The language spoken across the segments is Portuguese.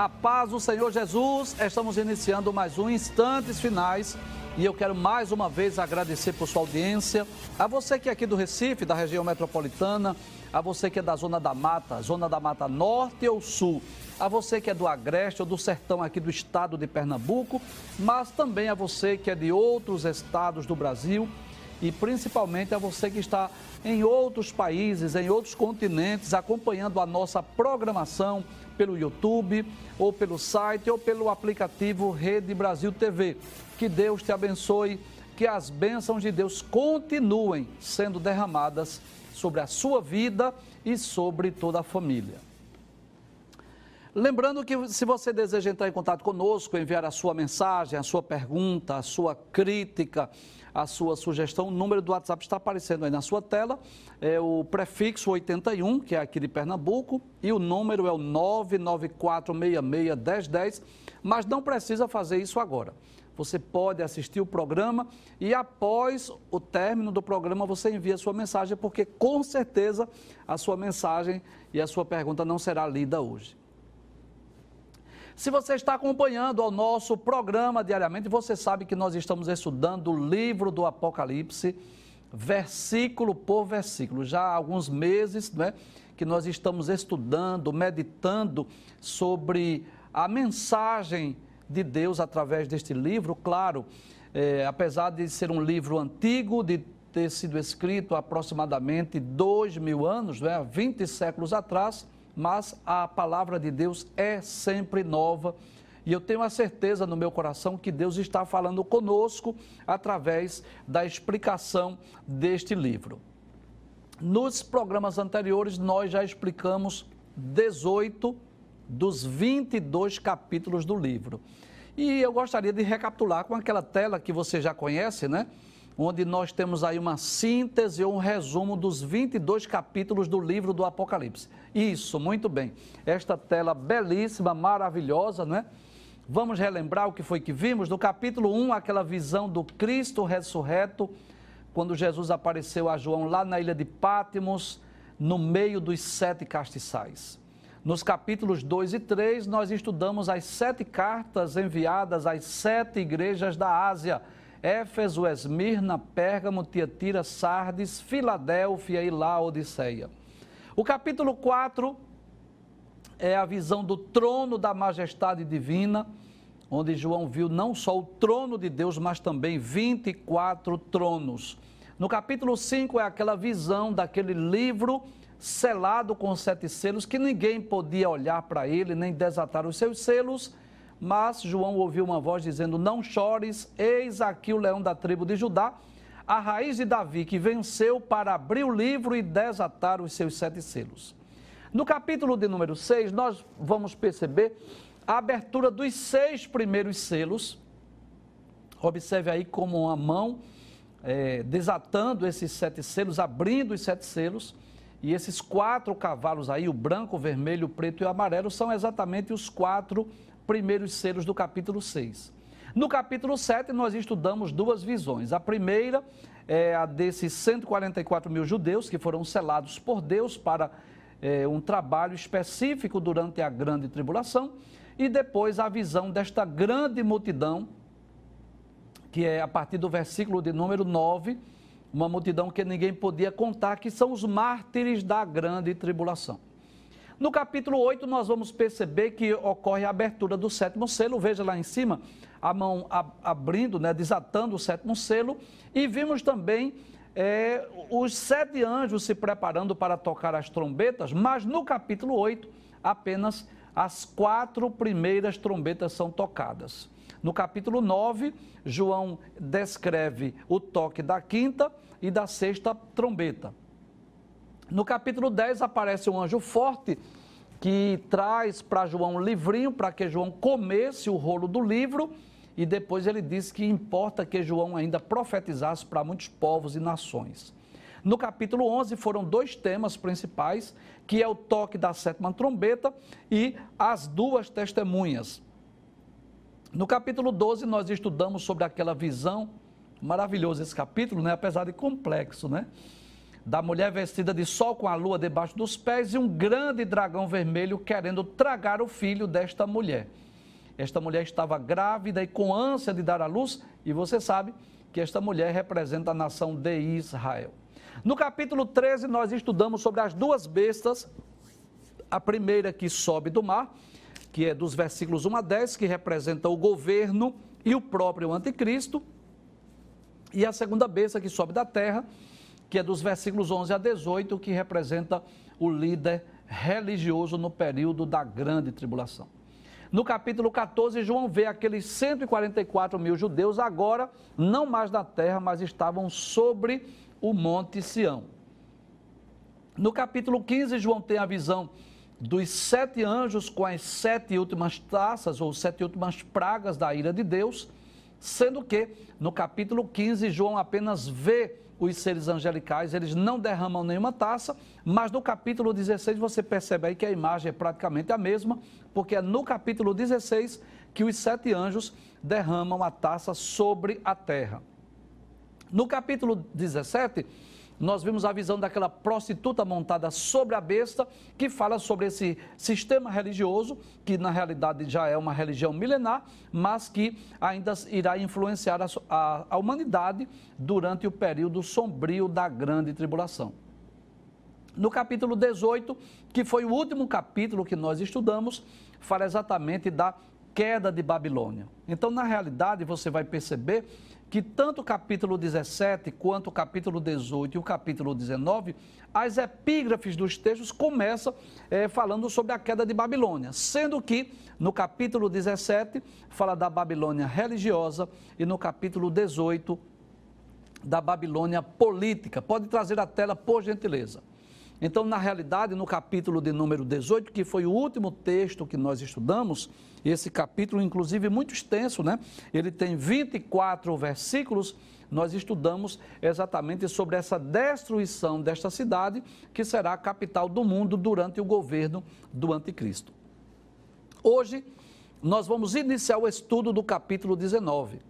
A paz do Senhor Jesus, estamos iniciando mais um Instantes Finais e eu quero mais uma vez agradecer por sua audiência, a você que é aqui do Recife, da região metropolitana, a você que é da Zona da Mata, Zona da Mata Norte ou Sul, a você que é do Agreste ou do Sertão aqui do estado de Pernambuco, mas também a você que é de outros estados do Brasil e principalmente a você que está em outros países, em outros continentes, acompanhando a nossa programação pelo YouTube, ou pelo site, ou pelo aplicativo Rede Brasil TV. Que Deus te abençoe, que as bênçãos de Deus continuem sendo derramadas sobre a sua vida e sobre toda a família. Lembrando que se você deseja entrar em contato conosco, enviar a sua mensagem, a sua pergunta, a sua crítica, a sua sugestão. O número do WhatsApp está aparecendo aí na sua tela. É o prefixo 81, que é aqui de Pernambuco, e o número é o 994661010, mas não precisa fazer isso agora. Você pode assistir o programa e após o término do programa você envia a sua mensagem, porque com certeza a sua mensagem e a sua pergunta não será lida hoje. Se você está acompanhando o nosso programa diariamente, você sabe que nós estamos estudando o livro do Apocalipse, versículo por versículo. Já há alguns meses né, que nós estamos estudando, meditando sobre a mensagem de Deus através deste livro. Claro, é, apesar de ser um livro antigo, de ter sido escrito aproximadamente dois mil anos, né, 20 séculos atrás mas a palavra de Deus é sempre nova. E eu tenho a certeza no meu coração que Deus está falando conosco através da explicação deste livro. Nos programas anteriores, nós já explicamos 18 dos 22 capítulos do livro. E eu gostaria de recapitular com aquela tela que você já conhece, né? Onde nós temos aí uma síntese ou um resumo dos 22 capítulos do livro do Apocalipse. Isso, muito bem. Esta tela belíssima, maravilhosa, não é? Vamos relembrar o que foi que vimos no capítulo 1, aquela visão do Cristo ressurreto, quando Jesus apareceu a João lá na ilha de Pátimos, no meio dos sete castiçais. Nos capítulos 2 e 3, nós estudamos as sete cartas enviadas às sete igrejas da Ásia Éfeso, Esmirna, Pérgamo, Tiatira, Sardes, Filadélfia e Laodiceia. O capítulo 4 é a visão do trono da majestade divina, onde João viu não só o trono de Deus, mas também 24 tronos. No capítulo 5 é aquela visão daquele livro selado com sete selos, que ninguém podia olhar para ele, nem desatar os seus selos, mas João ouviu uma voz dizendo: Não chores, eis aqui o leão da tribo de Judá, a raiz de Davi, que venceu para abrir o livro e desatar os seus sete selos. No capítulo de número 6, nós vamos perceber a abertura dos seis primeiros selos. Observe aí como uma mão é, desatando esses sete selos, abrindo os sete selos. E esses quatro cavalos aí, o branco, o vermelho, o preto e o amarelo, são exatamente os quatro primeiros selos do capítulo 6. No capítulo 7, nós estudamos duas visões. A primeira é a desses 144 mil judeus que foram selados por Deus para é, um trabalho específico durante a grande tribulação. E depois a visão desta grande multidão, que é a partir do versículo de número 9, uma multidão que ninguém podia contar, que são os mártires da grande tribulação. No capítulo 8, nós vamos perceber que ocorre a abertura do sétimo selo. Veja lá em cima, a mão abrindo, né, desatando o sétimo selo. E vimos também é, os sete anjos se preparando para tocar as trombetas. Mas no capítulo 8, apenas as quatro primeiras trombetas são tocadas. No capítulo 9, João descreve o toque da quinta e da sexta trombeta. No capítulo 10 aparece um anjo forte que traz para João um livrinho para que João comesse o rolo do livro e depois ele diz que importa que João ainda profetizasse para muitos povos e nações. No capítulo 11 foram dois temas principais, que é o toque da sétima trombeta e as duas testemunhas. No capítulo 12 nós estudamos sobre aquela visão, maravilhoso esse capítulo, né? apesar de complexo, né? Da mulher vestida de sol com a lua debaixo dos pés e um grande dragão vermelho querendo tragar o filho desta mulher. Esta mulher estava grávida e com ânsia de dar à luz, e você sabe que esta mulher representa a nação de Israel. No capítulo 13, nós estudamos sobre as duas bestas, a primeira que sobe do mar, que é dos versículos 1 a 10, que representa o governo e o próprio anticristo, e a segunda besta que sobe da terra, que é dos versículos 11 a 18, que representa o líder religioso no período da grande tribulação. No capítulo 14, João vê aqueles 144 mil judeus agora não mais na terra, mas estavam sobre o monte Sião. No capítulo 15, João tem a visão dos sete anjos com as sete últimas taças ou sete últimas pragas da ira de Deus, sendo que no capítulo 15, João apenas vê os seres angelicais, eles não derramam nenhuma taça, mas no capítulo 16 você percebe aí que a imagem é praticamente a mesma, porque é no capítulo 16 que os sete anjos derramam a taça sobre a terra. No capítulo 17, nós vimos a visão daquela prostituta montada sobre a besta, que fala sobre esse sistema religioso, que na realidade já é uma religião milenar, mas que ainda irá influenciar a, a, a humanidade durante o período sombrio da grande tribulação. No capítulo 18, que foi o último capítulo que nós estudamos, fala exatamente da queda de Babilônia. Então, na realidade, você vai perceber que tanto o capítulo 17 quanto o capítulo 18 e o capítulo 19, as epígrafes dos textos começam é, falando sobre a queda de Babilônia, sendo que no capítulo 17 fala da Babilônia religiosa e no capítulo 18 da Babilônia política. Pode trazer a tela, por gentileza. Então, na realidade, no capítulo de número 18, que foi o último texto que nós estudamos, esse capítulo, inclusive, muito extenso, né? Ele tem 24 versículos. Nós estudamos exatamente sobre essa destruição desta cidade, que será a capital do mundo durante o governo do Anticristo. Hoje, nós vamos iniciar o estudo do capítulo 19.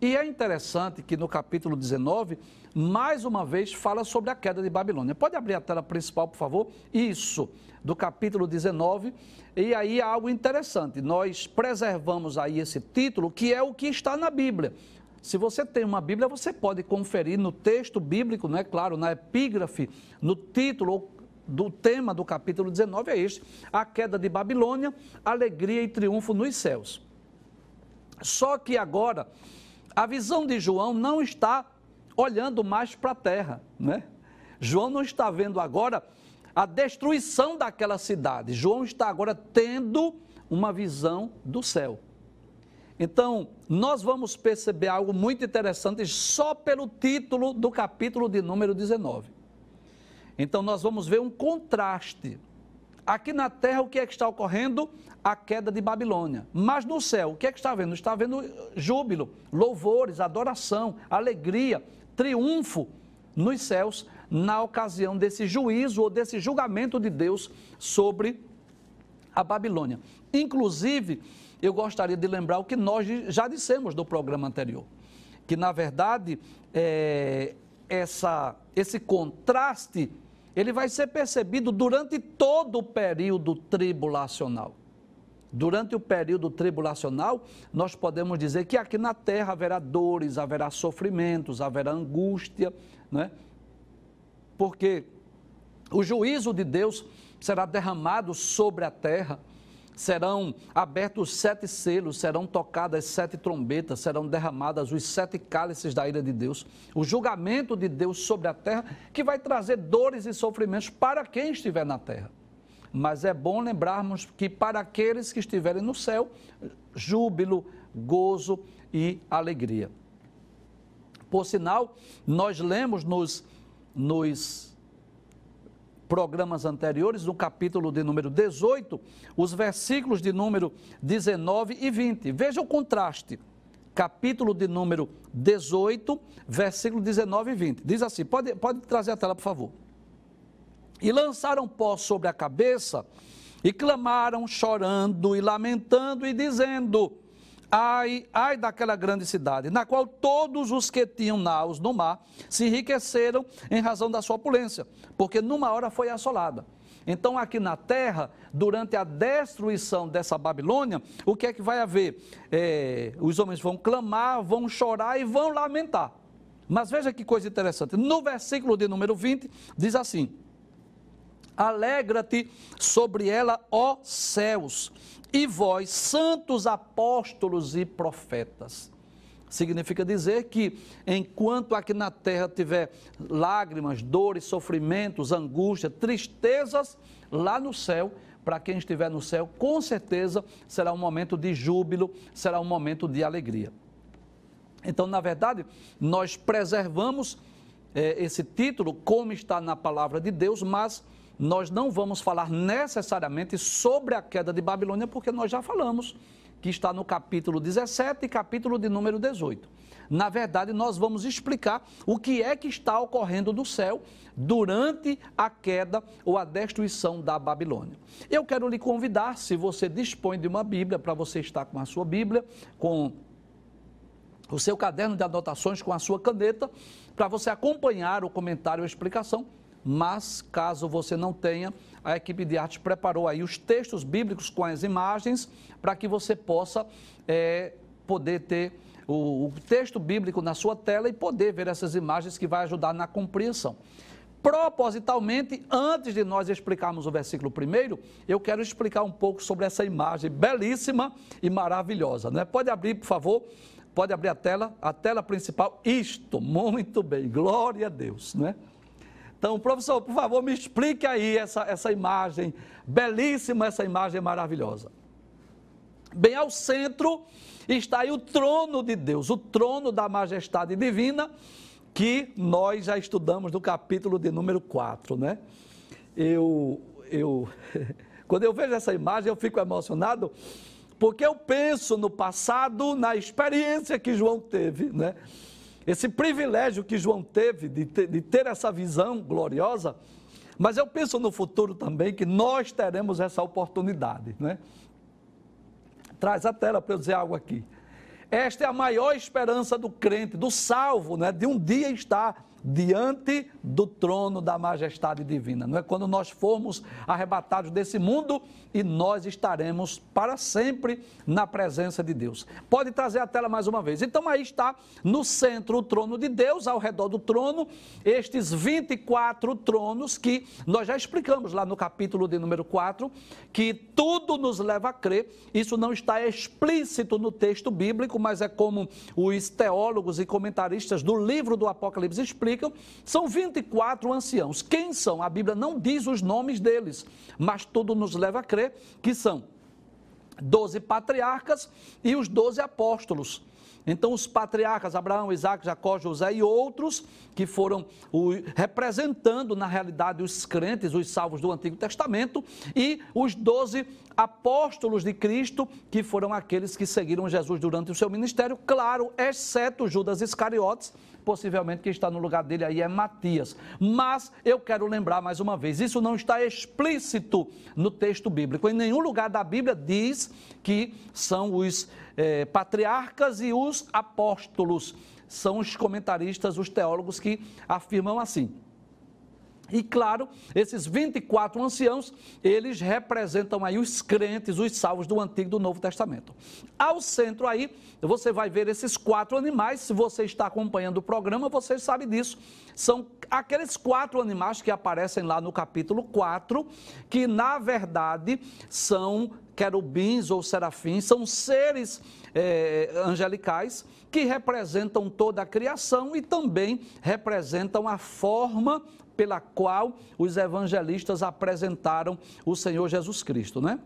E é interessante que no capítulo 19, mais uma vez, fala sobre a queda de Babilônia. Pode abrir a tela principal, por favor? Isso, do capítulo 19. E aí há algo interessante. Nós preservamos aí esse título, que é o que está na Bíblia. Se você tem uma Bíblia, você pode conferir no texto bíblico, não é claro, na epígrafe, no título do tema do capítulo 19 é este: a queda de Babilônia, alegria e triunfo nos céus. Só que agora a visão de João não está olhando mais para a terra, né? João não está vendo agora a destruição daquela cidade. João está agora tendo uma visão do céu. Então, nós vamos perceber algo muito interessante só pelo título do capítulo de número 19. Então, nós vamos ver um contraste Aqui na terra, o que é que está ocorrendo? A queda de Babilônia. Mas no céu, o que é que está vendo? Está vendo júbilo, louvores, adoração, alegria, triunfo nos céus na ocasião desse juízo ou desse julgamento de Deus sobre a Babilônia. Inclusive, eu gostaria de lembrar o que nós já dissemos no programa anterior, que na verdade é, essa, esse contraste ele vai ser percebido durante todo o período tribulacional. Durante o período tribulacional, nós podemos dizer que aqui na terra haverá dores, haverá sofrimentos, haverá angústia, né? Porque o juízo de Deus será derramado sobre a terra serão abertos sete selos, serão tocadas sete trombetas, serão derramadas os sete cálices da ira de Deus. O julgamento de Deus sobre a terra, que vai trazer dores e sofrimentos para quem estiver na terra. Mas é bom lembrarmos que para aqueles que estiverem no céu, júbilo, gozo e alegria. Por sinal, nós lemos nos, nos programas anteriores, no capítulo de número 18, os versículos de número 19 e 20. Veja o contraste. Capítulo de número 18, versículo 19 e 20. Diz assim: pode, pode trazer a tela, por favor. E lançaram pó sobre a cabeça, e clamaram, chorando e lamentando, e dizendo: Ai, ai daquela grande cidade, na qual todos os que tinham naus no mar se enriqueceram em razão da sua opulência, porque numa hora foi assolada. Então, aqui na terra, durante a destruição dessa Babilônia, o que é que vai haver? É, os homens vão clamar, vão chorar e vão lamentar. Mas veja que coisa interessante. No versículo de número 20, diz assim: Alegra-te sobre ela, ó céus, e vós, santos apóstolos e profetas. Significa dizer que enquanto aqui na terra tiver lágrimas, dores, sofrimentos, angústia, tristezas, lá no céu, para quem estiver no céu, com certeza será um momento de júbilo, será um momento de alegria. Então, na verdade, nós preservamos é, esse título como está na palavra de Deus, mas nós não vamos falar necessariamente sobre a queda de Babilônia, porque nós já falamos que está no capítulo 17 e capítulo de número 18. Na verdade, nós vamos explicar o que é que está ocorrendo no céu durante a queda ou a destruição da Babilônia. Eu quero lhe convidar, se você dispõe de uma Bíblia, para você estar com a sua Bíblia, com o seu caderno de anotações, com a sua caneta, para você acompanhar o comentário ou a explicação mas caso você não tenha, a equipe de arte preparou aí os textos bíblicos com as imagens para que você possa é, poder ter o, o texto bíblico na sua tela e poder ver essas imagens que vai ajudar na compreensão. Propositalmente, antes de nós explicarmos o versículo primeiro, eu quero explicar um pouco sobre essa imagem belíssima e maravilhosa. Né? Pode abrir, por favor, pode abrir a tela, a tela principal. Isto, muito bem, glória a Deus. Né? Então, professor, por favor, me explique aí essa, essa imagem, belíssima essa imagem maravilhosa. Bem ao centro está aí o trono de Deus, o trono da majestade divina, que nós já estudamos no capítulo de número 4, né? Eu, eu, quando eu vejo essa imagem, eu fico emocionado, porque eu penso no passado, na experiência que João teve, né? Esse privilégio que João teve de ter, de ter essa visão gloriosa, mas eu penso no futuro também que nós teremos essa oportunidade, né? Traz a tela para eu dizer algo aqui. Esta é a maior esperança do crente, do salvo, né? De um dia estar diante do trono da majestade divina. Não é quando nós formos arrebatados desse mundo e nós estaremos para sempre na presença de Deus. Pode trazer a tela mais uma vez. Então aí está no centro o trono de Deus, ao redor do trono, estes 24 tronos que nós já explicamos lá no capítulo de número 4, que tudo nos leva a crer. Isso não está explícito no texto bíblico, mas é como os teólogos e comentaristas do livro do Apocalipse explicam explicam, são 24 anciãos. Quem são? A Bíblia não diz os nomes deles, mas tudo nos leva a crer que são 12 patriarcas e os 12 apóstolos. Então, os patriarcas Abraão, Isaac, Jacó, José e outros que foram o, representando, na realidade, os crentes, os salvos do Antigo Testamento, e os doze apóstolos de Cristo, que foram aqueles que seguiram Jesus durante o seu ministério, claro, exceto Judas Iscariotes, possivelmente quem está no lugar dele aí é Matias. Mas eu quero lembrar mais uma vez, isso não está explícito no texto bíblico. Em nenhum lugar da Bíblia diz que são os eh, patriarcas e os apóstolos. São os comentaristas, os teólogos que afirmam assim. E claro, esses 24 anciãos, eles representam aí os crentes, os salvos do Antigo e do Novo Testamento. Ao centro aí, você vai ver esses quatro animais, se você está acompanhando o programa, você sabe disso. São aqueles quatro animais que aparecem lá no capítulo 4, que na verdade são querubins ou serafins, são seres é, angelicais que representam toda a criação e também representam a forma pela qual os evangelistas apresentaram o Senhor Jesus Cristo, né?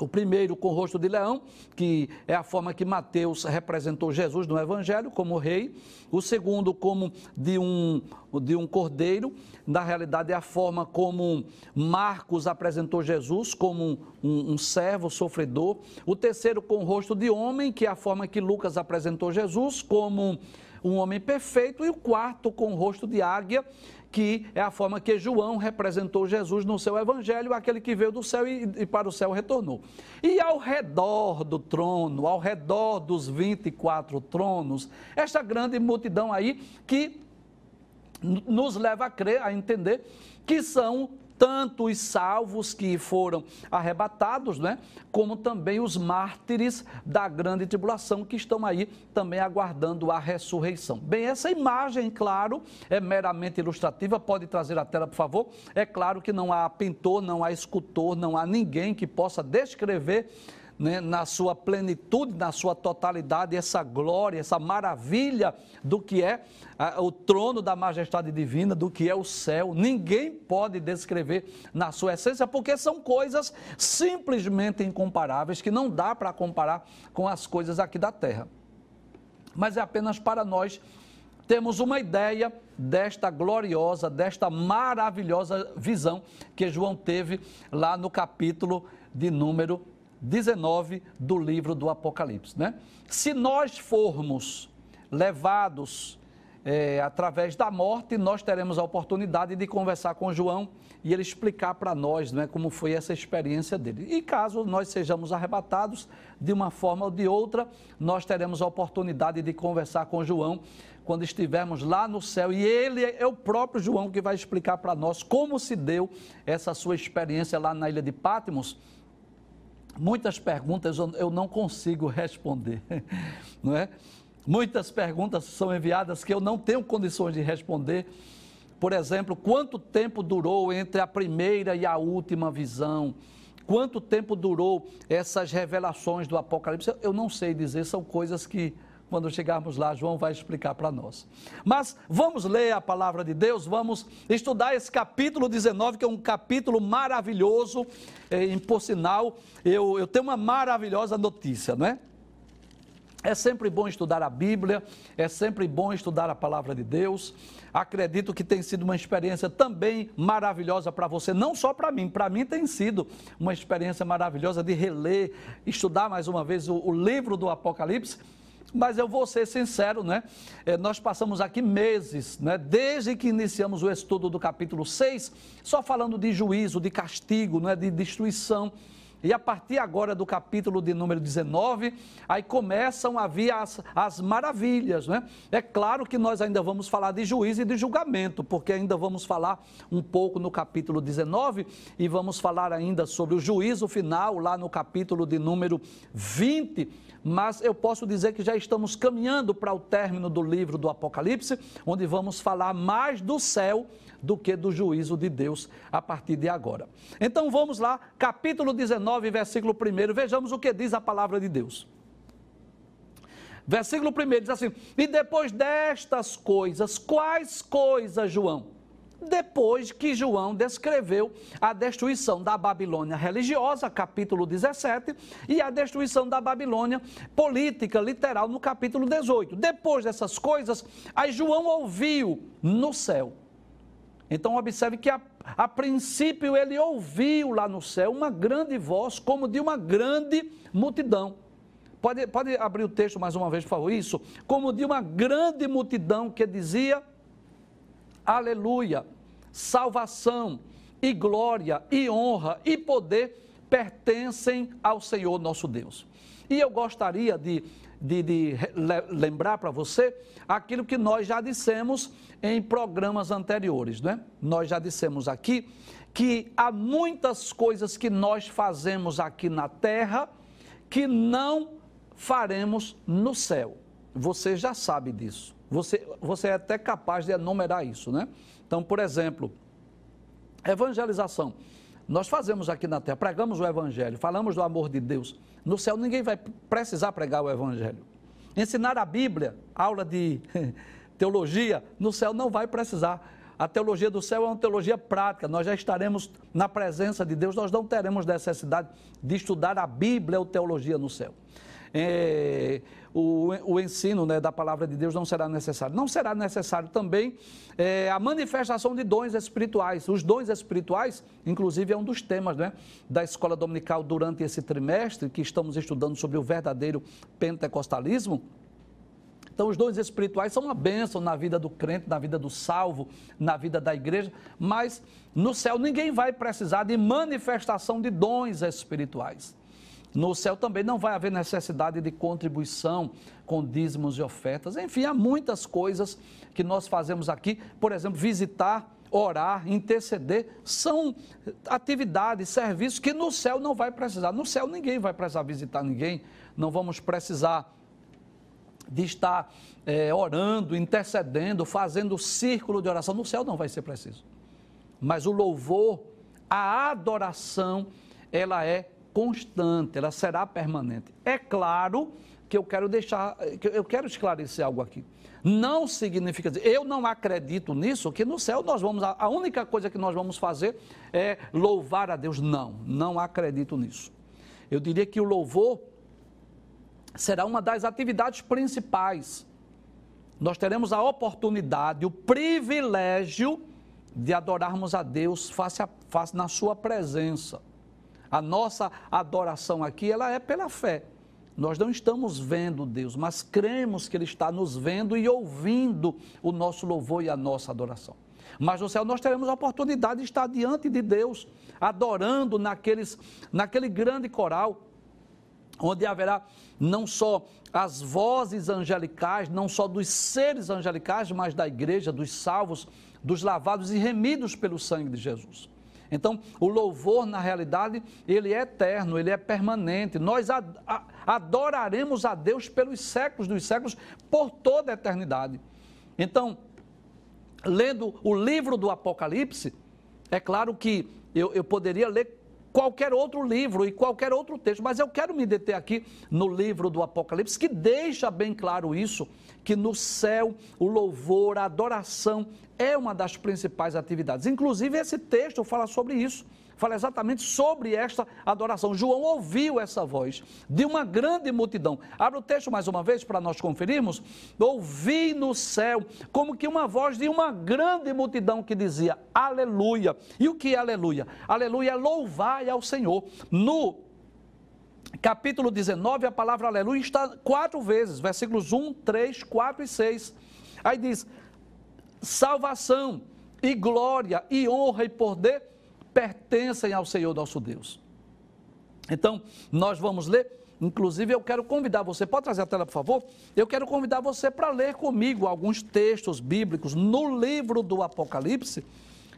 O primeiro com o rosto de leão, que é a forma que Mateus representou Jesus no Evangelho como rei. O segundo como de um, de um cordeiro, na realidade é a forma como Marcos apresentou Jesus como um, um servo sofredor. O terceiro com o rosto de homem, que é a forma que Lucas apresentou Jesus como um homem perfeito. E o quarto com o rosto de águia, que é a forma que João representou Jesus no seu evangelho, aquele que veio do céu e, e para o céu retornou. E ao redor do trono, ao redor dos 24 tronos, esta grande multidão aí que nos leva a crer, a entender que são tanto os salvos que foram arrebatados, né, como também os mártires da grande tribulação que estão aí também aguardando a ressurreição. Bem, essa imagem, claro, é meramente ilustrativa, pode trazer a tela, por favor. É claro que não há pintor, não há escultor, não há ninguém que possa descrever né, na sua plenitude, na sua totalidade, essa glória, essa maravilha do que é o trono da majestade divina, do que é o céu. Ninguém pode descrever na sua essência, porque são coisas simplesmente incomparáveis, que não dá para comparar com as coisas aqui da terra. Mas é apenas para nós temos uma ideia desta gloriosa, desta maravilhosa visão que João teve lá no capítulo de número 19 do livro do Apocalipse. Né? Se nós formos levados é, através da morte, nós teremos a oportunidade de conversar com João e ele explicar para nós né, como foi essa experiência dele. E caso nós sejamos arrebatados de uma forma ou de outra, nós teremos a oportunidade de conversar com João quando estivermos lá no céu. E ele é o próprio João que vai explicar para nós como se deu essa sua experiência lá na ilha de Patmos Muitas perguntas eu não consigo responder, não é? Muitas perguntas são enviadas que eu não tenho condições de responder. Por exemplo, quanto tempo durou entre a primeira e a última visão? Quanto tempo durou essas revelações do Apocalipse? Eu não sei dizer, são coisas que quando chegarmos lá, João vai explicar para nós. Mas vamos ler a palavra de Deus, vamos estudar esse capítulo 19, que é um capítulo maravilhoso. É, por sinal, eu, eu tenho uma maravilhosa notícia, não é? É sempre bom estudar a Bíblia, é sempre bom estudar a palavra de Deus. Acredito que tem sido uma experiência também maravilhosa para você, não só para mim, para mim tem sido uma experiência maravilhosa de reler, estudar mais uma vez o, o livro do Apocalipse mas eu vou ser sincero, né? É, nós passamos aqui meses, né? Desde que iniciamos o estudo do capítulo 6, só falando de juízo, de castigo, né? de destruição. E a partir agora do capítulo de número 19, aí começam a vir as, as maravilhas, né? É claro que nós ainda vamos falar de juízo e de julgamento, porque ainda vamos falar um pouco no capítulo 19 e vamos falar ainda sobre o juízo final lá no capítulo de número 20 mas eu posso dizer que já estamos caminhando para o término do livro do Apocalipse, onde vamos falar mais do céu do que do juízo de Deus a partir de agora. Então vamos lá, capítulo 19, versículo 1, vejamos o que diz a palavra de Deus. Versículo 1 diz assim: E depois destas coisas, quais coisas, João? depois que João descreveu a destruição da Babilônia religiosa, capítulo 17, e a destruição da Babilônia política, literal, no capítulo 18. Depois dessas coisas, aí João ouviu no céu. Então, observe que a, a princípio ele ouviu lá no céu uma grande voz, como de uma grande multidão. Pode, pode abrir o texto mais uma vez, por favor? Isso. Como de uma grande multidão que dizia aleluia, salvação e glória e honra e poder pertencem ao Senhor nosso Deus. E eu gostaria de, de, de lembrar para você aquilo que nós já dissemos em programas anteriores, né? Nós já dissemos aqui que há muitas coisas que nós fazemos aqui na terra que não faremos no céu. Você já sabe disso. Você, você é até capaz de enumerar isso, né? Então, por exemplo, evangelização. Nós fazemos aqui na terra, pregamos o evangelho, falamos do amor de Deus. No céu ninguém vai precisar pregar o evangelho. Ensinar a Bíblia, aula de teologia, no céu não vai precisar. A teologia do céu é uma teologia prática. Nós já estaremos na presença de Deus, nós não teremos necessidade de estudar a Bíblia ou teologia no céu é, o, o, ensino né, da palavra de Deus não será necessário. Não será necessário também é, a manifestação de dons espirituais. Os dons espirituais, inclusive, é um dos temas né, da escola dominical durante esse trimestre, que estamos estudando sobre o verdadeiro pentecostalismo. Então, os dons espirituais são uma bênção na vida do crente, na vida do salvo, na vida da igreja, mas no céu ninguém vai precisar de manifestação de dons espirituais. No céu também não vai haver necessidade de contribuição com dízimos e ofertas. Enfim, há muitas coisas que nós fazemos aqui, por exemplo, visitar, orar, interceder, são atividades, serviços que no céu não vai precisar. No céu ninguém vai precisar visitar ninguém, não vamos precisar de estar é, orando, intercedendo, fazendo círculo de oração. No céu não vai ser preciso. Mas o louvor, a adoração, ela é constante, ela será permanente. É claro que eu quero deixar, que eu quero esclarecer algo aqui. Não significa dizer, eu não acredito nisso, que no céu nós vamos, a única coisa que nós vamos fazer é louvar a Deus. Não, não acredito nisso. Eu diria que o louvor será uma das atividades principais. Nós teremos a oportunidade, o privilégio de adorarmos a Deus face a face na sua presença. A nossa adoração aqui, ela é pela fé. Nós não estamos vendo Deus, mas cremos que Ele está nos vendo e ouvindo o nosso louvor e a nossa adoração. Mas no céu nós teremos a oportunidade de estar diante de Deus, adorando naqueles, naquele grande coral, onde haverá não só as vozes angelicais, não só dos seres angelicais, mas da igreja, dos salvos, dos lavados e remidos pelo sangue de Jesus. Então, o louvor, na realidade, ele é eterno, ele é permanente. Nós adoraremos a Deus pelos séculos dos séculos, por toda a eternidade. Então, lendo o livro do Apocalipse, é claro que eu, eu poderia ler qualquer outro livro e qualquer outro texto, mas eu quero me deter aqui no livro do Apocalipse, que deixa bem claro isso, que no céu o louvor, a adoração é uma das principais atividades. Inclusive, esse texto fala sobre isso fala exatamente sobre esta adoração. João ouviu essa voz de uma grande multidão. Abre o texto mais uma vez para nós conferirmos. Ouvi no céu como que uma voz de uma grande multidão que dizia aleluia. E o que é aleluia? Aleluia é louvai ao Senhor. No capítulo 19, a palavra aleluia está quatro vezes, versículos 1, 3, 4 e 6. Aí diz: salvação e glória e honra e poder pertencem ao Senhor nosso Deus. Então, nós vamos ler. Inclusive, eu quero convidar você, pode trazer a tela, por favor? Eu quero convidar você para ler comigo alguns textos bíblicos no livro do Apocalipse,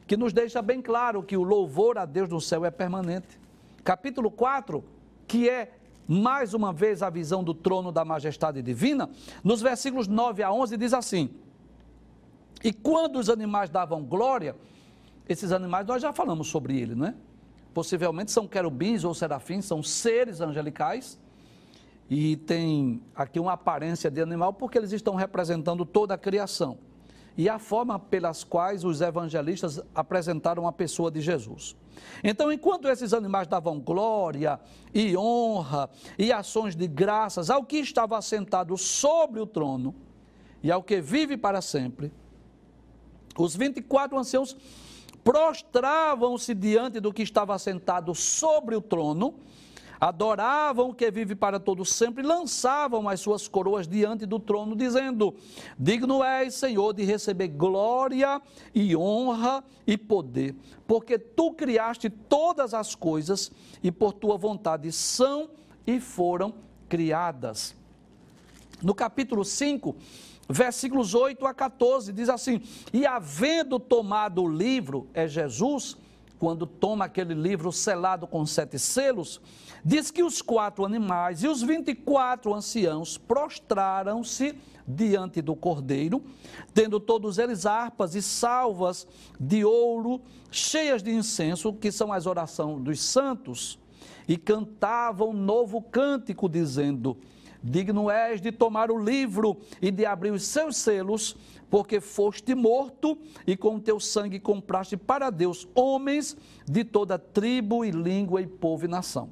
que nos deixa bem claro que o louvor a Deus no céu é permanente. Capítulo 4, que é mais uma vez a visão do trono da majestade divina, nos versículos 9 a 11 diz assim: E quando os animais davam glória, esses animais, nós já falamos sobre ele, não é? Possivelmente são querubins ou serafins, são seres angelicais e tem aqui uma aparência de animal porque eles estão representando toda a criação e a forma pelas quais os evangelistas apresentaram a pessoa de Jesus. Então, enquanto esses animais davam glória e honra e ações de graças ao que estava assentado sobre o trono e ao que vive para sempre, os 24 anciãos prostravam-se diante do que estava sentado sobre o trono, adoravam o que vive para todo sempre, lançavam as suas coroas diante do trono, dizendo: Digno és, Senhor, de receber glória e honra e poder, porque tu criaste todas as coisas e por tua vontade são e foram criadas. No capítulo 5, versículos 8 a 14, diz assim: E havendo tomado o livro, é Jesus, quando toma aquele livro selado com sete selos, diz que os quatro animais e os vinte e quatro anciãos prostraram-se diante do cordeiro, tendo todos eles harpas e salvas de ouro, cheias de incenso, que são as orações dos santos, e cantavam um novo cântico, dizendo: Digno és de tomar o livro e de abrir os seus selos, porque foste morto e com teu sangue compraste para Deus homens de toda tribo e língua e povo e nação.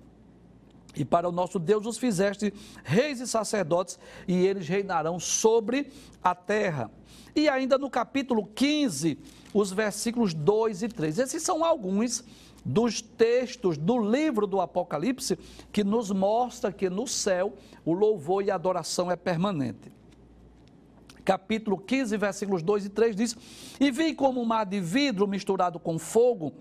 E para o nosso Deus os fizeste reis e sacerdotes, e eles reinarão sobre a terra. E ainda no capítulo 15, os versículos 2 e 3. Esses são alguns dos textos do livro do Apocalipse que nos mostra que no céu o louvor e a adoração é permanente. capítulo 15, versículos 2 e 3 diz: E vi como um mar de vidro misturado com fogo,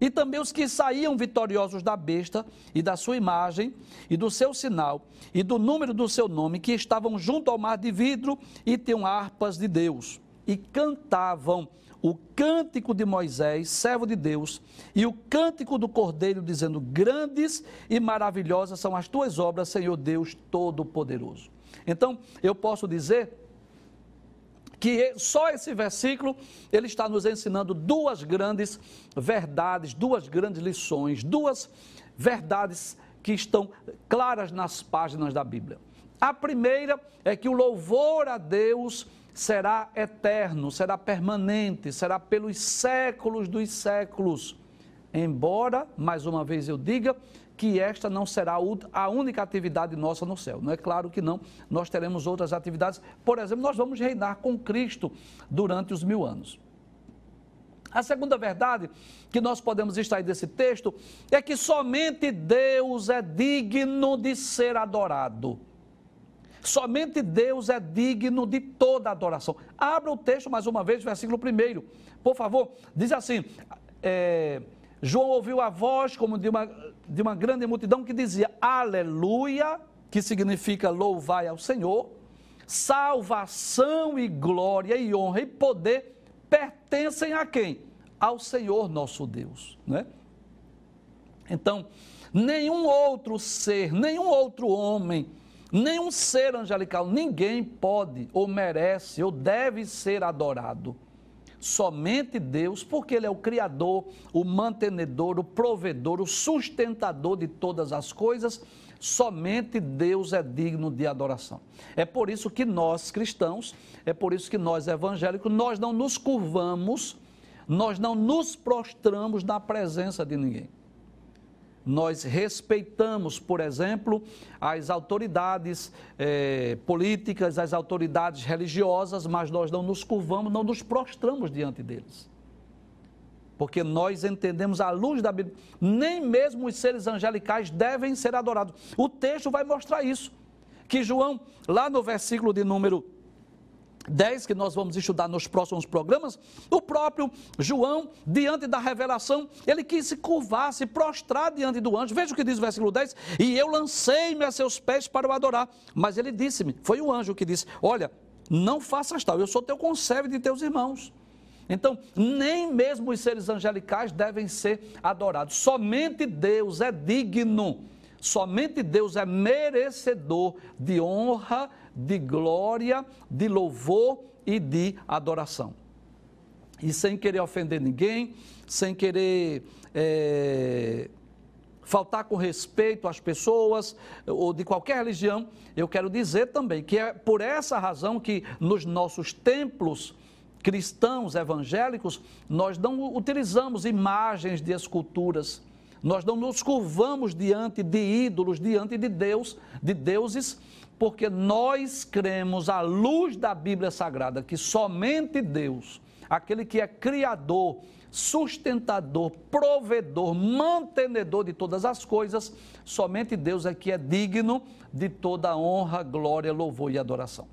e também os que saíam vitoriosos da besta e da sua imagem e do seu sinal e do número do seu nome, que estavam junto ao mar de vidro e tinham harpas de Deus e cantavam o cântico de Moisés, servo de Deus, e o cântico do Cordeiro, dizendo: Grandes e maravilhosas são as tuas obras, Senhor Deus Todo-Poderoso. Então, eu posso dizer que só esse versículo ele está nos ensinando duas grandes verdades, duas grandes lições, duas verdades que estão claras nas páginas da Bíblia. A primeira é que o louvor a Deus será eterno, será permanente, será pelos séculos dos séculos. Embora, mais uma vez eu diga, que esta não será a única atividade nossa no céu. Não é claro que não, nós teremos outras atividades. Por exemplo, nós vamos reinar com Cristo durante os mil anos. A segunda verdade que nós podemos extrair desse texto é que somente Deus é digno de ser adorado. Somente Deus é digno de toda adoração. Abra o texto mais uma vez, versículo 1. Por favor, diz assim: é, João ouviu a voz como de uma, de uma grande multidão que dizia: Aleluia, que significa louvai ao Senhor. Salvação e glória e honra e poder pertencem a quem? Ao Senhor nosso Deus, né? Então, nenhum outro ser, nenhum outro homem, Nenhum ser angelical, ninguém pode, ou merece, ou deve ser adorado. Somente Deus, porque Ele é o Criador, o mantenedor, o provedor, o sustentador de todas as coisas, somente Deus é digno de adoração. É por isso que nós cristãos, é por isso que nós evangélicos, nós não nos curvamos, nós não nos prostramos na presença de ninguém. Nós respeitamos, por exemplo, as autoridades eh, políticas, as autoridades religiosas, mas nós não nos curvamos, não nos prostramos diante deles. Porque nós entendemos à luz da Bíblia, nem mesmo os seres angelicais devem ser adorados. O texto vai mostrar isso. Que João, lá no versículo de número 10 que nós vamos estudar nos próximos programas, o próprio João, diante da revelação, ele quis se curvar, se prostrar diante do anjo. Veja o que diz o versículo 10: E eu lancei-me a seus pés para o adorar. Mas ele disse-me, foi o anjo que disse: Olha, não faças tal, eu sou teu conservo de teus irmãos. Então, nem mesmo os seres angelicais devem ser adorados. Somente Deus é digno, somente Deus é merecedor de honra de glória, de louvor e de adoração. E sem querer ofender ninguém, sem querer é, faltar com respeito às pessoas ou de qualquer religião, eu quero dizer também que é por essa razão que nos nossos templos cristãos evangélicos nós não utilizamos imagens de esculturas. Nós não nos curvamos diante de ídolos, diante de Deus, de deuses, porque nós cremos à luz da Bíblia Sagrada que somente Deus, aquele que é criador, sustentador, provedor, mantenedor de todas as coisas, somente Deus é que é digno de toda honra, glória, louvor e adoração.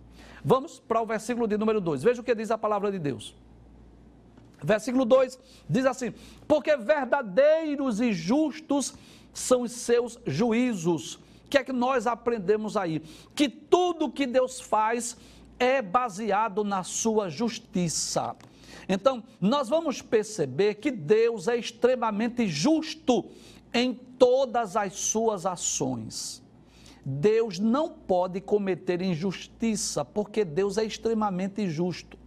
Vamos para o versículo de número 2. Veja o que diz a palavra de Deus. Versículo 2 diz assim: Porque verdadeiros e justos são os seus juízos que é que nós aprendemos aí? Que tudo que Deus faz é baseado na sua justiça. Então, nós vamos perceber que Deus é extremamente justo em todas as suas ações. Deus não pode cometer injustiça, porque Deus é extremamente justo.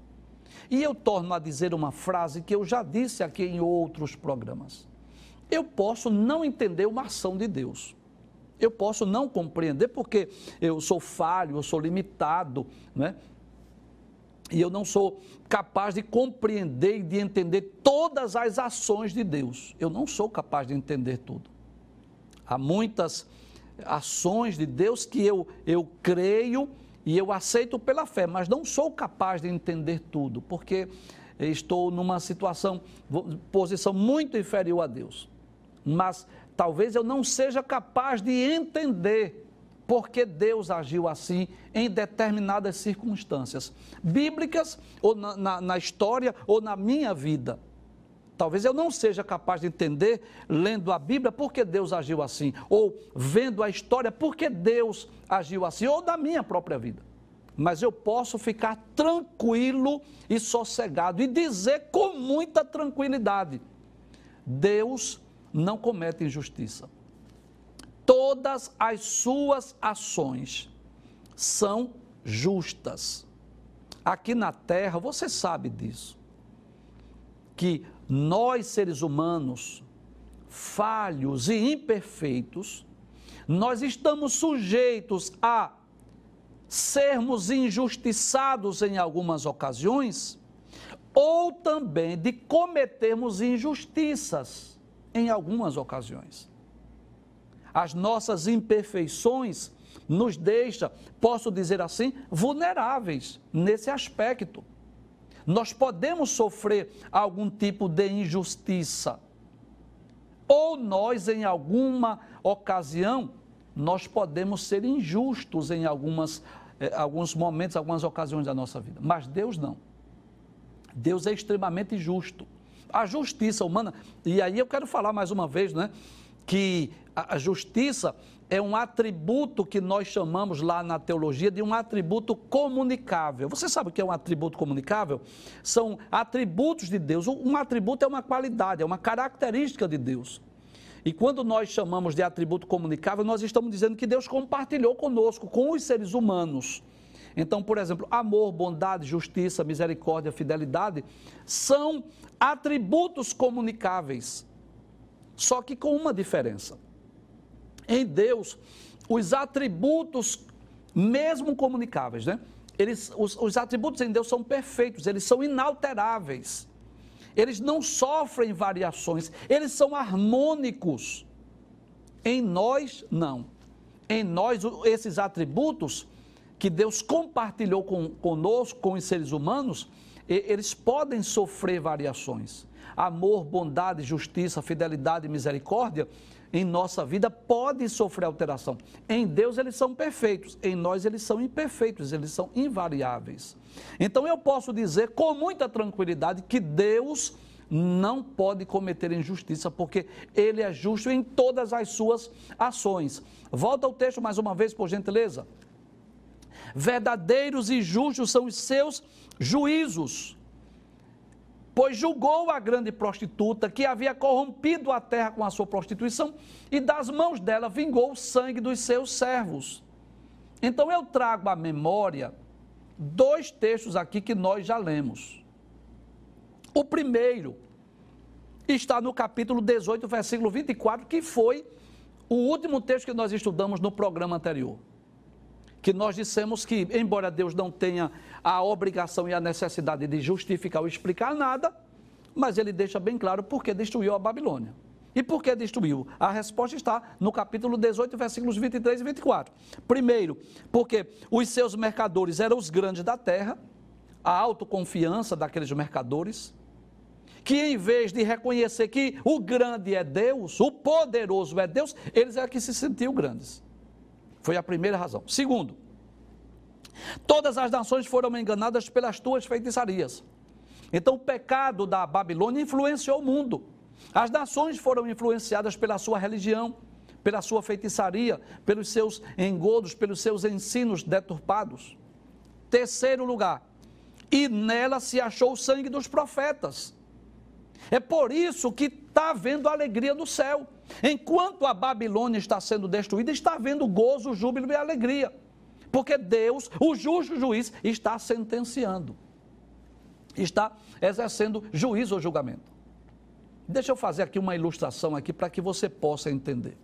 E eu torno a dizer uma frase que eu já disse aqui em outros programas. Eu posso não entender uma ação de Deus. Eu posso não compreender porque eu sou falho, eu sou limitado, né? E eu não sou capaz de compreender e de entender todas as ações de Deus. Eu não sou capaz de entender tudo. Há muitas ações de Deus que eu, eu creio e eu aceito pela fé, mas não sou capaz de entender tudo, porque estou numa situação, posição muito inferior a Deus. Mas talvez eu não seja capaz de entender porque Deus agiu assim em determinadas circunstâncias, bíblicas, ou na, na, na, história, ou na minha vida. Talvez eu não seja capaz de entender, lendo a Bíblia, por que Deus agiu assim, ou vendo a história, por que Deus agiu assim, ou da minha própria vida. Mas eu posso ficar tranquilo e sossegado e dizer com muita tranquilidade: Deus não comete injustiça todas as suas ações são justas. Aqui na terra, você sabe disso, que nós seres humanos, falhos e imperfeitos, nós estamos sujeitos a sermos injustiçados em algumas ocasiões, ou também de cometermos injustiças em algumas ocasiões as nossas imperfeições nos deixa, posso dizer assim, vulneráveis nesse aspecto. Nós podemos sofrer algum tipo de injustiça. Ou nós, em alguma ocasião, nós podemos ser injustos em algumas, eh, alguns momentos, algumas ocasiões da nossa vida. Mas Deus não. Deus é extremamente justo. A justiça humana, e aí eu quero falar mais uma vez, né? que a justiça é um atributo que nós chamamos lá na teologia de um atributo comunicável. Você sabe o que é um atributo comunicável? São atributos de Deus. Um atributo é uma qualidade, é uma característica de Deus. E quando nós chamamos de atributo comunicável, nós estamos dizendo que Deus compartilhou conosco, com os seres humanos. Então, por exemplo, amor, bondade, justiça, misericórdia, fidelidade são atributos comunicáveis. Só que com uma diferença. Em Deus, os atributos, mesmo comunicáveis, né? Eles, os, os atributos em Deus são perfeitos, eles são inalteráveis. Eles não sofrem variações, eles são harmônicos. Em nós, não. Em nós, esses atributos que Deus compartilhou com, conosco, com os seres humanos, eles podem sofrer variações amor, bondade, justiça, fidelidade e misericórdia em nossa vida pode sofrer alteração. Em Deus eles são perfeitos, em nós eles são imperfeitos, eles são invariáveis. Então eu posso dizer com muita tranquilidade que Deus não pode cometer injustiça, porque ele é justo em todas as suas ações. Volta ao texto mais uma vez, por gentileza. Verdadeiros e justos são os seus juízos pois julgou a grande prostituta que havia corrompido a terra com a sua prostituição e das mãos dela vingou o sangue dos seus servos. Então eu trago à memória dois textos aqui que nós já lemos. O primeiro está no capítulo 18, versículo 24, que foi o último texto que nós estudamos no programa anterior que nós dissemos que, embora Deus não tenha a obrigação e a necessidade de justificar ou explicar nada, mas ele deixa bem claro por que destruiu a Babilônia. E por que destruiu? A resposta está no capítulo 18, versículos 23 e 24. Primeiro, porque os seus mercadores eram os grandes da terra, a autoconfiança daqueles mercadores, que em vez de reconhecer que o grande é Deus, o poderoso é Deus, eles é que se sentiam grandes. Foi a primeira razão. Segundo, todas as nações foram enganadas pelas tuas feitiçarias. Então o pecado da Babilônia influenciou o mundo. As nações foram influenciadas pela sua religião, pela sua feitiçaria, pelos seus engodos, pelos seus ensinos deturpados. Terceiro lugar, e nela se achou o sangue dos profetas. É por isso que está havendo alegria no céu. Enquanto a Babilônia está sendo destruída, está havendo gozo, júbilo e alegria. Porque Deus, o justo juiz, está sentenciando. Está exercendo juízo ou julgamento. Deixa eu fazer aqui uma ilustração aqui para que você possa entender.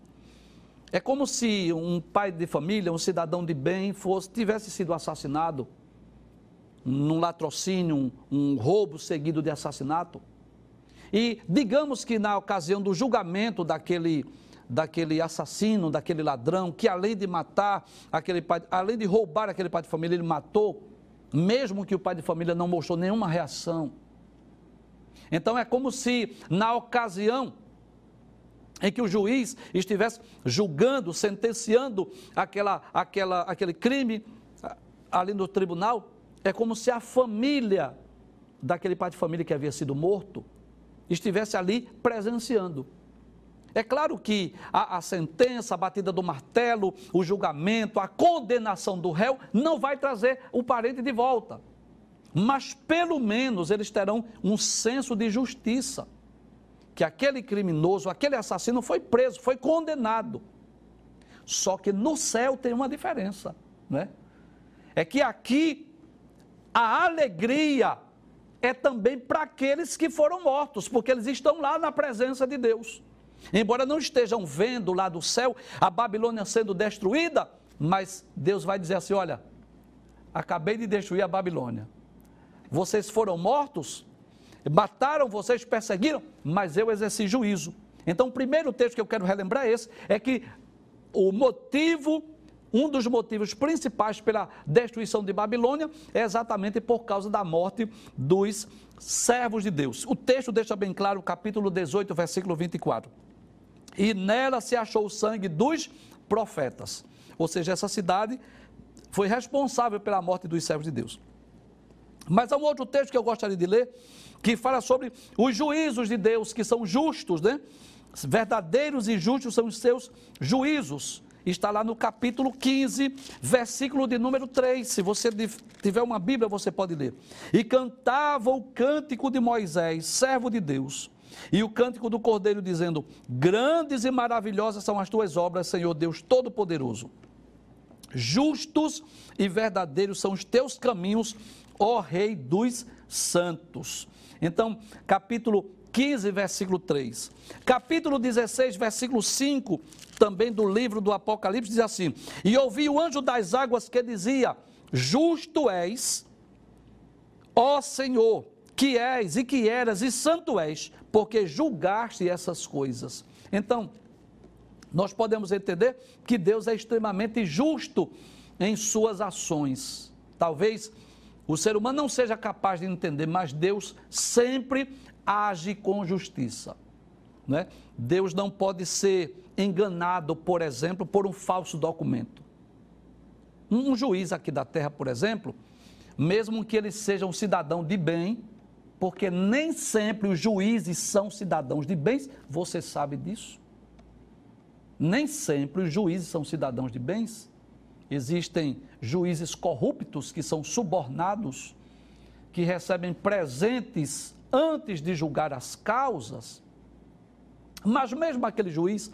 É como se um pai de família, um cidadão de bem, fosse tivesse sido assassinado num latrocínio, um, um roubo seguido de assassinato. E digamos que na ocasião do julgamento daquele, daquele assassino, daquele ladrão, que além de matar aquele pai, além de roubar aquele pai de família, ele matou, mesmo que o pai de família não mostrou nenhuma reação. Então é como se na ocasião em que o juiz estivesse julgando, sentenciando aquela, aquela, aquele crime ali no tribunal, é como se a família daquele pai de família que havia sido morto estivesse ali presenciando. É claro que a, a, sentença, a batida do martelo, o julgamento, a condenação do réu não vai trazer o parente de volta. Mas pelo menos eles terão um senso de justiça. Que aquele criminoso, aquele assassino foi preso, foi condenado. Só que no céu tem uma diferença, né? É que aqui a alegria é também para aqueles que foram mortos, porque eles estão lá na presença de Deus. Embora não estejam vendo lá do céu a Babilônia sendo destruída, mas Deus vai dizer assim: olha, acabei de destruir a Babilônia. Vocês foram mortos, mataram vocês, perseguiram, mas eu exerci juízo. Então, o primeiro texto que eu quero relembrar é esse: é que o motivo um dos motivos principais pela destruição de Babilônia é exatamente por causa da morte dos servos de Deus. O texto deixa bem claro, capítulo 18, versículo 24. E nela se achou o sangue dos profetas. Ou seja, essa cidade foi responsável pela morte dos servos de Deus. Mas há um outro texto que eu gostaria de ler, que fala sobre os juízos de Deus, que são justos, né? Verdadeiros e justos são os seus juízos está lá no capítulo 15, versículo de número 3. Se você tiver uma Bíblia, você pode ler. E cantava o cântico de Moisés, servo de Deus, e o cântico do Cordeiro, dizendo: Grandes e maravilhosas são as tuas obras, Senhor Deus Todo-Poderoso. Justos e verdadeiros são os teus caminhos, ó Rei dos santos. Então, capítulo 15, versículo 3. Capítulo 16, versículo 5, também do livro do Apocalipse, diz assim: E ouvi o anjo das águas que dizia: Justo és, ó Senhor, que és e que eras e santo és, porque julgaste essas coisas. Então, nós podemos entender que Deus é extremamente justo em suas ações. Talvez o ser humano não seja capaz de entender, mas Deus sempre age com justiça. Né? Deus não pode ser enganado, por exemplo, por um falso documento. Um juiz aqui da terra, por exemplo, mesmo que ele seja um cidadão de bem, porque nem sempre os juízes são cidadãos de bens, você sabe disso? Nem sempre os juízes são cidadãos de bens. Existem juízes corruptos que são subornados, que recebem presentes antes de julgar as causas. Mas mesmo aquele juiz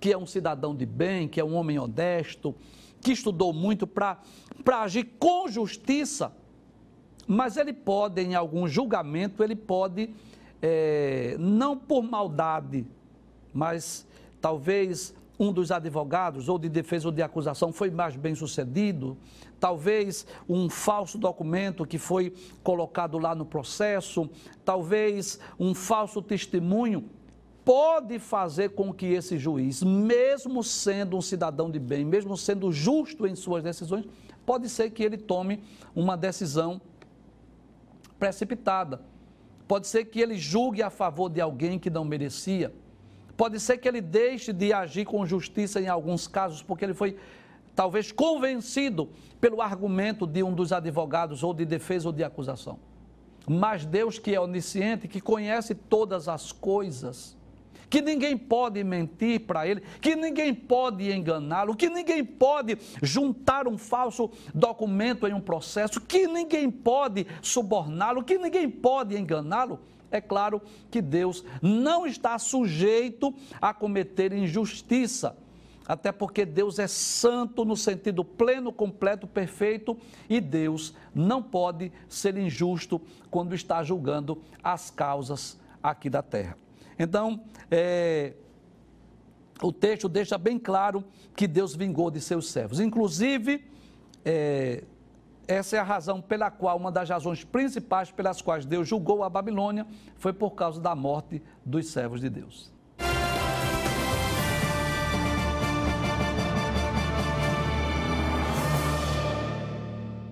que é um cidadão de bem, que é um homem honesto, que estudou muito para agir com justiça, mas ele pode, em algum julgamento, ele pode, é, não por maldade, mas talvez um dos advogados, ou de defesa ou de acusação, foi mais bem sucedido, talvez um falso documento que foi colocado lá no processo, talvez um falso testemunho, pode fazer com que esse juiz, mesmo sendo um cidadão de bem, mesmo sendo justo em suas decisões, pode ser que ele tome uma decisão precipitada. Pode ser que ele julgue a favor de alguém que não merecia Pode ser que ele deixe de agir com justiça em alguns casos, porque ele foi talvez convencido pelo argumento de um dos advogados, ou de defesa ou de acusação. Mas Deus, que é onisciente, que conhece todas as coisas, que ninguém pode mentir para ele, que ninguém pode enganá-lo, que ninguém pode juntar um falso documento em um processo, que ninguém pode suborná-lo, que ninguém pode enganá-lo é claro que Deus não está sujeito a cometer injustiça. Até porque Deus é santo no sentido pleno, completo, perfeito, e Deus não pode ser injusto quando está julgando as causas aqui da terra. Então, é, o texto deixa bem claro que Deus vingou de seus servos. Inclusive, é, essa é a razão pela qual, uma das razões principais pelas quais Deus julgou a Babilônia foi por causa da morte dos servos de Deus.